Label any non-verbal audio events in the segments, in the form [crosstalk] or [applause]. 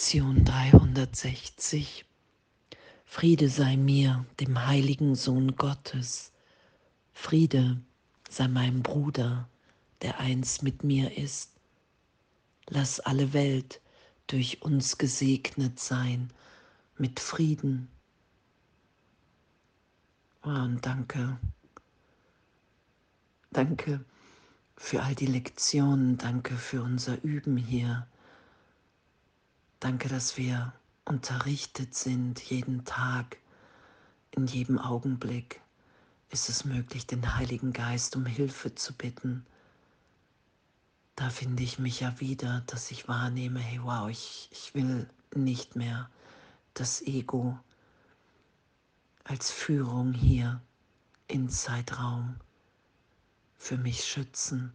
Lektion 360. Friede sei mir, dem heiligen Sohn Gottes. Friede sei meinem Bruder, der eins mit mir ist. Lass alle Welt durch uns gesegnet sein mit Frieden. Oh, und danke. Danke für all die Lektionen, danke für unser Üben hier. Danke, dass wir unterrichtet sind jeden Tag, in jedem Augenblick ist es möglich, den Heiligen Geist um Hilfe zu bitten. Da finde ich mich ja wieder, dass ich wahrnehme, hey wow, ich, ich will nicht mehr das Ego als Führung hier in Zeitraum für mich schützen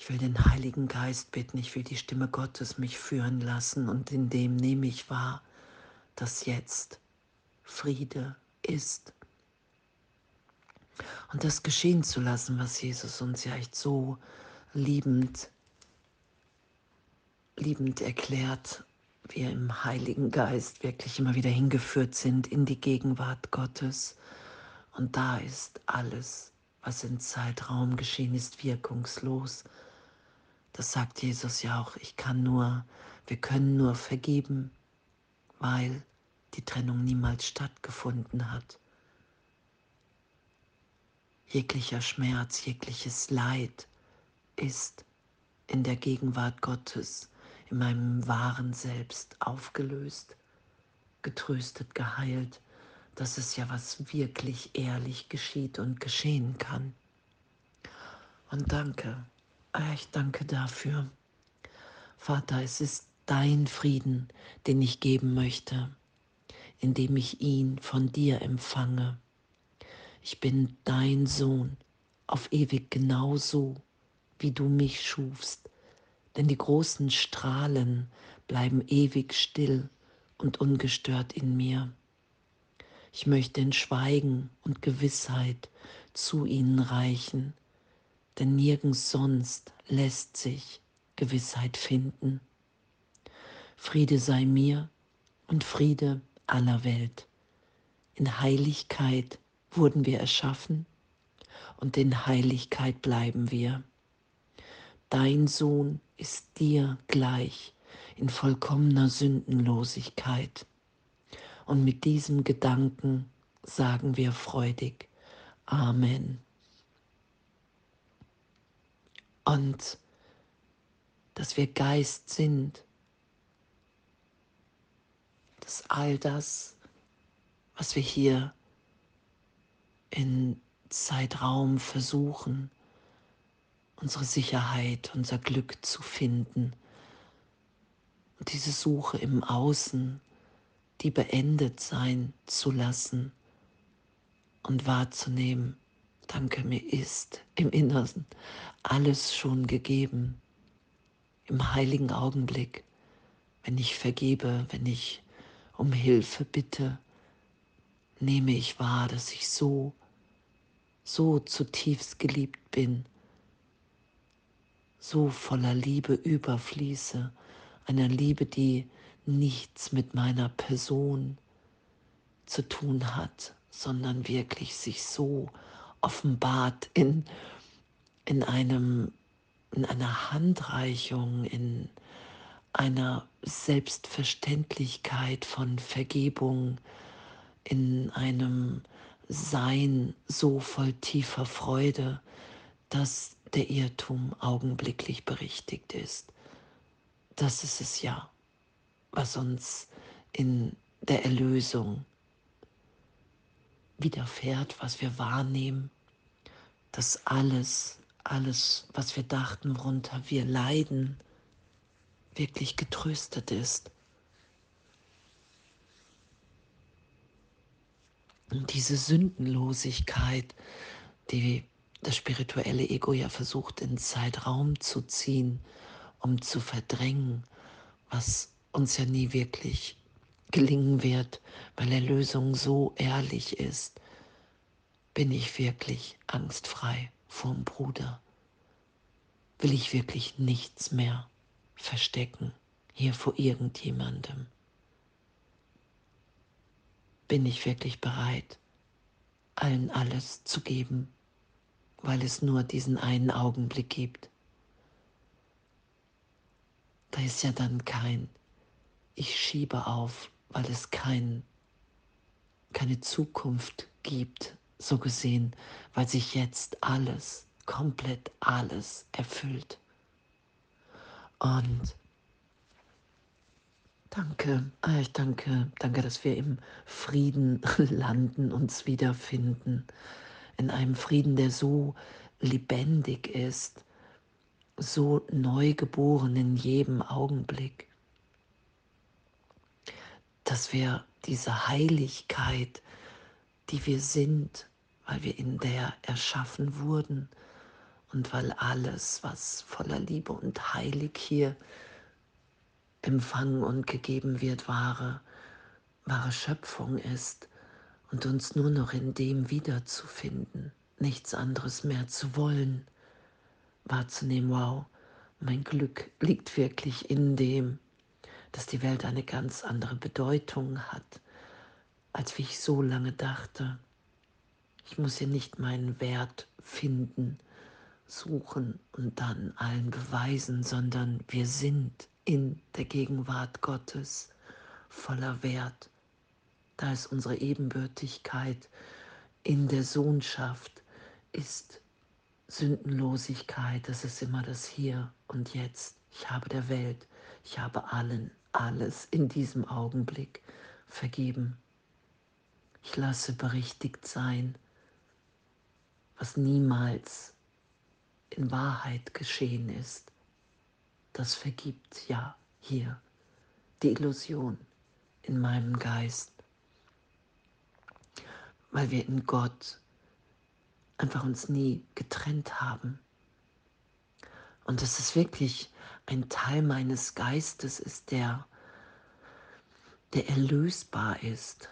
ich will den Heiligen Geist bitten, ich will die Stimme Gottes mich führen lassen und in dem nehme ich wahr, dass jetzt Friede ist. Und das geschehen zu lassen, was Jesus uns ja echt so liebend, liebend erklärt, wir im Heiligen Geist wirklich immer wieder hingeführt sind in die Gegenwart Gottes. Und da ist alles, was in Zeitraum geschehen ist, wirkungslos. Das sagt Jesus ja auch, ich kann nur, wir können nur vergeben, weil die Trennung niemals stattgefunden hat. Jeglicher Schmerz, jegliches Leid ist in der Gegenwart Gottes, in meinem wahren Selbst aufgelöst, getröstet, geheilt. Das ist ja, was wirklich ehrlich geschieht und geschehen kann. Und danke, ich danke dafür. Vater, es ist dein Frieden, den ich geben möchte, indem ich ihn von dir empfange. Ich bin dein Sohn, auf ewig genauso, wie du mich schufst, denn die großen Strahlen bleiben ewig still und ungestört in mir. Ich möchte in Schweigen und Gewissheit zu ihnen reichen, denn nirgends sonst lässt sich Gewissheit finden. Friede sei mir und Friede aller Welt. In Heiligkeit wurden wir erschaffen und in Heiligkeit bleiben wir. Dein Sohn ist dir gleich in vollkommener Sündenlosigkeit. Und mit diesem Gedanken sagen wir freudig Amen. Und dass wir Geist sind, dass all das, was wir hier in Zeitraum versuchen, unsere Sicherheit, unser Glück zu finden, und diese Suche im Außen, die beendet sein zu lassen und wahrzunehmen, danke, mir ist im Innersten alles schon gegeben. Im heiligen Augenblick, wenn ich vergebe, wenn ich um Hilfe bitte, nehme ich wahr, dass ich so, so zutiefst geliebt bin, so voller Liebe überfließe, einer Liebe, die nichts mit meiner Person zu tun hat, sondern wirklich sich so offenbart in, in, einem, in einer Handreichung, in einer Selbstverständlichkeit von Vergebung, in einem Sein so voll tiefer Freude, dass der Irrtum augenblicklich berichtigt ist. Das ist es ja, was uns in der Erlösung widerfährt, was wir wahrnehmen, dass alles, alles, was wir dachten, worunter wir leiden, wirklich getröstet ist. Und diese Sündenlosigkeit, die das spirituelle Ego ja versucht, in Zeitraum zu ziehen, um zu verdrängen, was uns ja nie wirklich gelingen wird, weil Erlösung so ehrlich ist, bin ich wirklich angstfrei vorm Bruder? Will ich wirklich nichts mehr verstecken hier vor irgendjemandem? Bin ich wirklich bereit, allen alles zu geben, weil es nur diesen einen Augenblick gibt? Da ist ja dann kein Ich schiebe auf, weil es kein, keine Zukunft gibt, so gesehen, weil sich jetzt alles, komplett alles erfüllt. Und danke, ah, ich danke, danke, dass wir im Frieden [laughs] landen, uns wiederfinden, in einem Frieden, der so lebendig ist, so neu geboren in jedem Augenblick, dass wir diese Heiligkeit, die wir sind, weil wir in der erschaffen wurden und weil alles, was voller Liebe und heilig hier empfangen und gegeben wird, wahre, wahre Schöpfung ist und uns nur noch in dem wiederzufinden, nichts anderes mehr zu wollen, wahrzunehmen, wow, mein Glück liegt wirklich in dem, dass die Welt eine ganz andere Bedeutung hat, als wie ich so lange dachte. Ich muss hier nicht meinen Wert finden, suchen und dann allen beweisen, sondern wir sind in der Gegenwart Gottes voller Wert. Da ist unsere Ebenbürtigkeit in der Sohnschaft, ist Sündenlosigkeit, das ist immer das Hier und Jetzt. Ich habe der Welt, ich habe allen alles in diesem Augenblick vergeben. Ich lasse berichtigt sein was niemals in Wahrheit geschehen ist, das vergibt ja hier die Illusion in meinem Geist, weil wir in Gott einfach uns nie getrennt haben. Und dass es wirklich ein Teil meines Geistes ist, der, der erlösbar ist.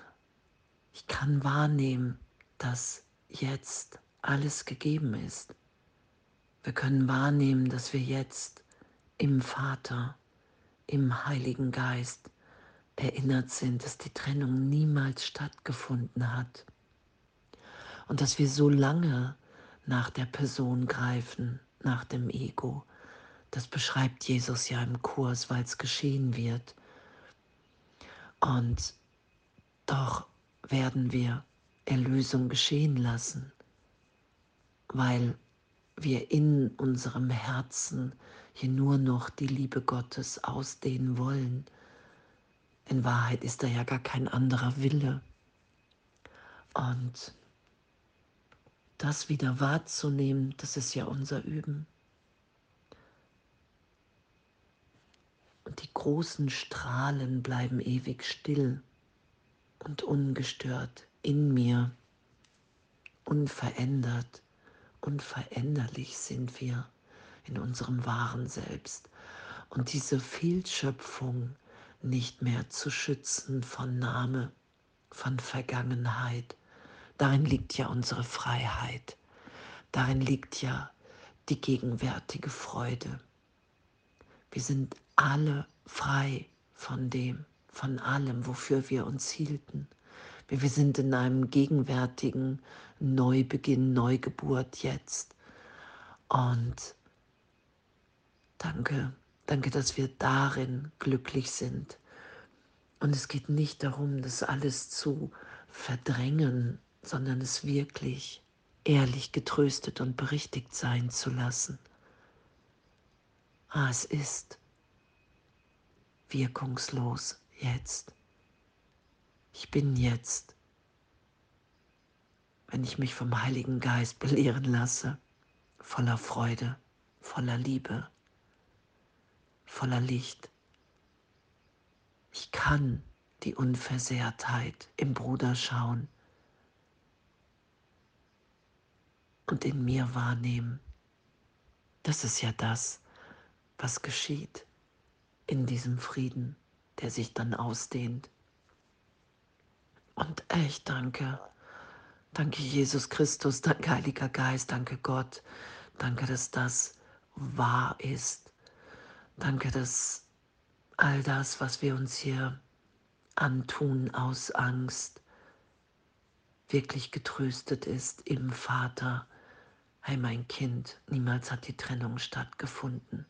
Ich kann wahrnehmen, dass jetzt alles gegeben ist. Wir können wahrnehmen, dass wir jetzt im Vater, im Heiligen Geist erinnert sind, dass die Trennung niemals stattgefunden hat und dass wir so lange nach der Person greifen, nach dem Ego. Das beschreibt Jesus ja im Kurs, weil es geschehen wird. Und doch werden wir Erlösung geschehen lassen weil wir in unserem Herzen hier nur noch die Liebe Gottes ausdehnen wollen. In Wahrheit ist da ja gar kein anderer Wille. Und das wieder wahrzunehmen, das ist ja unser Üben. Die großen Strahlen bleiben ewig still und ungestört in mir, unverändert unveränderlich sind wir in unserem wahren Selbst. Und diese Fehlschöpfung nicht mehr zu schützen von Name, von Vergangenheit, darin liegt ja unsere Freiheit, darin liegt ja die gegenwärtige Freude. Wir sind alle frei von dem, von allem, wofür wir uns hielten. Wir sind in einem gegenwärtigen Neubeginn, Neugeburt jetzt. Und danke, danke, dass wir darin glücklich sind. Und es geht nicht darum, das alles zu verdrängen, sondern es wirklich ehrlich getröstet und berichtigt sein zu lassen. Ah, es ist wirkungslos jetzt. Ich bin jetzt wenn ich mich vom Heiligen Geist belehren lasse, voller Freude, voller Liebe, voller Licht. Ich kann die Unversehrtheit im Bruder schauen und in mir wahrnehmen. Das ist ja das, was geschieht in diesem Frieden, der sich dann ausdehnt. Und echt danke Danke, Jesus Christus, danke, Heiliger Geist, danke, Gott. Danke, dass das wahr ist. Danke, dass all das, was wir uns hier antun aus Angst, wirklich getröstet ist im Vater. Hey mein Kind, niemals hat die Trennung stattgefunden.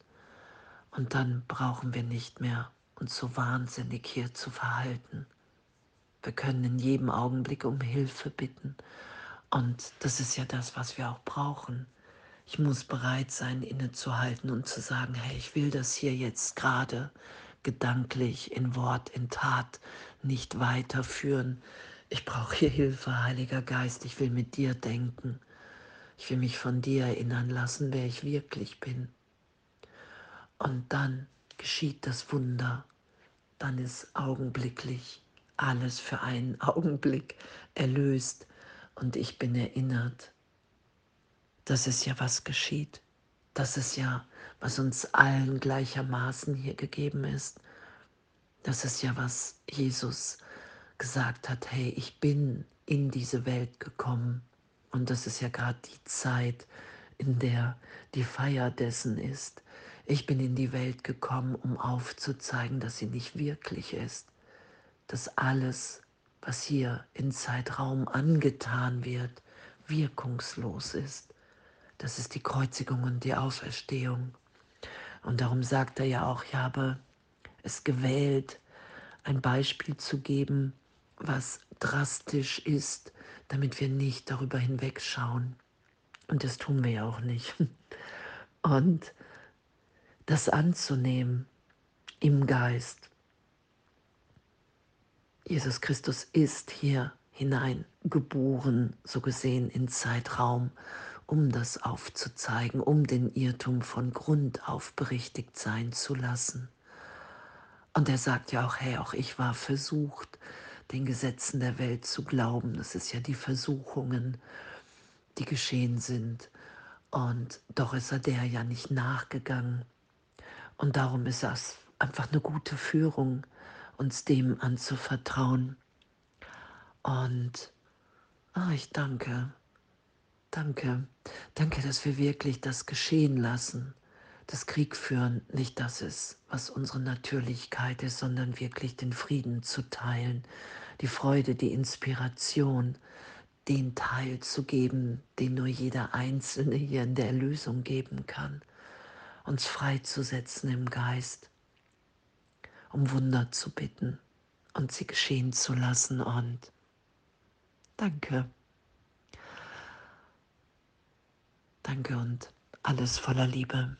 Und dann brauchen wir nicht mehr uns so wahnsinnig hier zu verhalten. Wir können in jedem Augenblick um Hilfe bitten. Und das ist ja das, was wir auch brauchen. Ich muss bereit sein, innezuhalten und zu sagen, hey, ich will das hier jetzt gerade gedanklich, in Wort, in Tat nicht weiterführen. Ich brauche hier Hilfe, Heiliger Geist. Ich will mit dir denken. Ich will mich von dir erinnern lassen, wer ich wirklich bin. Und dann geschieht das Wunder. Dann ist augenblicklich alles für einen [laughs] Augenblick erlöst und ich bin erinnert das ist ja, was geschieht. Das ist ja, was uns allen gleichermaßen hier gegeben ist. Das ist ja, was Jesus gesagt hat, hey, ich bin in diese Welt gekommen. Und das ist ja gerade die Zeit, in der die Feier dessen ist. Ich bin in die Welt gekommen, um aufzuzeigen, dass sie nicht wirklich ist. Dass alles, was hier in Zeitraum angetan wird, wirkungslos ist. Das ist die Kreuzigung und die Auferstehung. Und darum sagt er ja auch, ich habe es gewählt, ein Beispiel zu geben, was drastisch ist, damit wir nicht darüber hinwegschauen. Und das tun wir ja auch nicht. [laughs] Und das anzunehmen im Geist. Jesus Christus ist hier hineingeboren, so gesehen in Zeitraum um das aufzuzeigen, um den Irrtum von Grund auf berichtigt sein zu lassen. Und er sagt ja auch, hey, auch ich war versucht, den Gesetzen der Welt zu glauben. Das ist ja die Versuchungen, die geschehen sind. Und doch ist er der ja nicht nachgegangen. Und darum ist das einfach eine gute Führung, uns dem anzuvertrauen. Und oh, ich danke, Danke, danke, dass wir wirklich das geschehen lassen. Das Krieg führen nicht das ist, was unsere Natürlichkeit ist, sondern wirklich den Frieden zu teilen, die Freude, die Inspiration, den Teil zu geben, den nur jeder Einzelne hier in der Erlösung geben kann, uns freizusetzen im Geist, um Wunder zu bitten und sie geschehen zu lassen und danke. Danke und alles voller Liebe.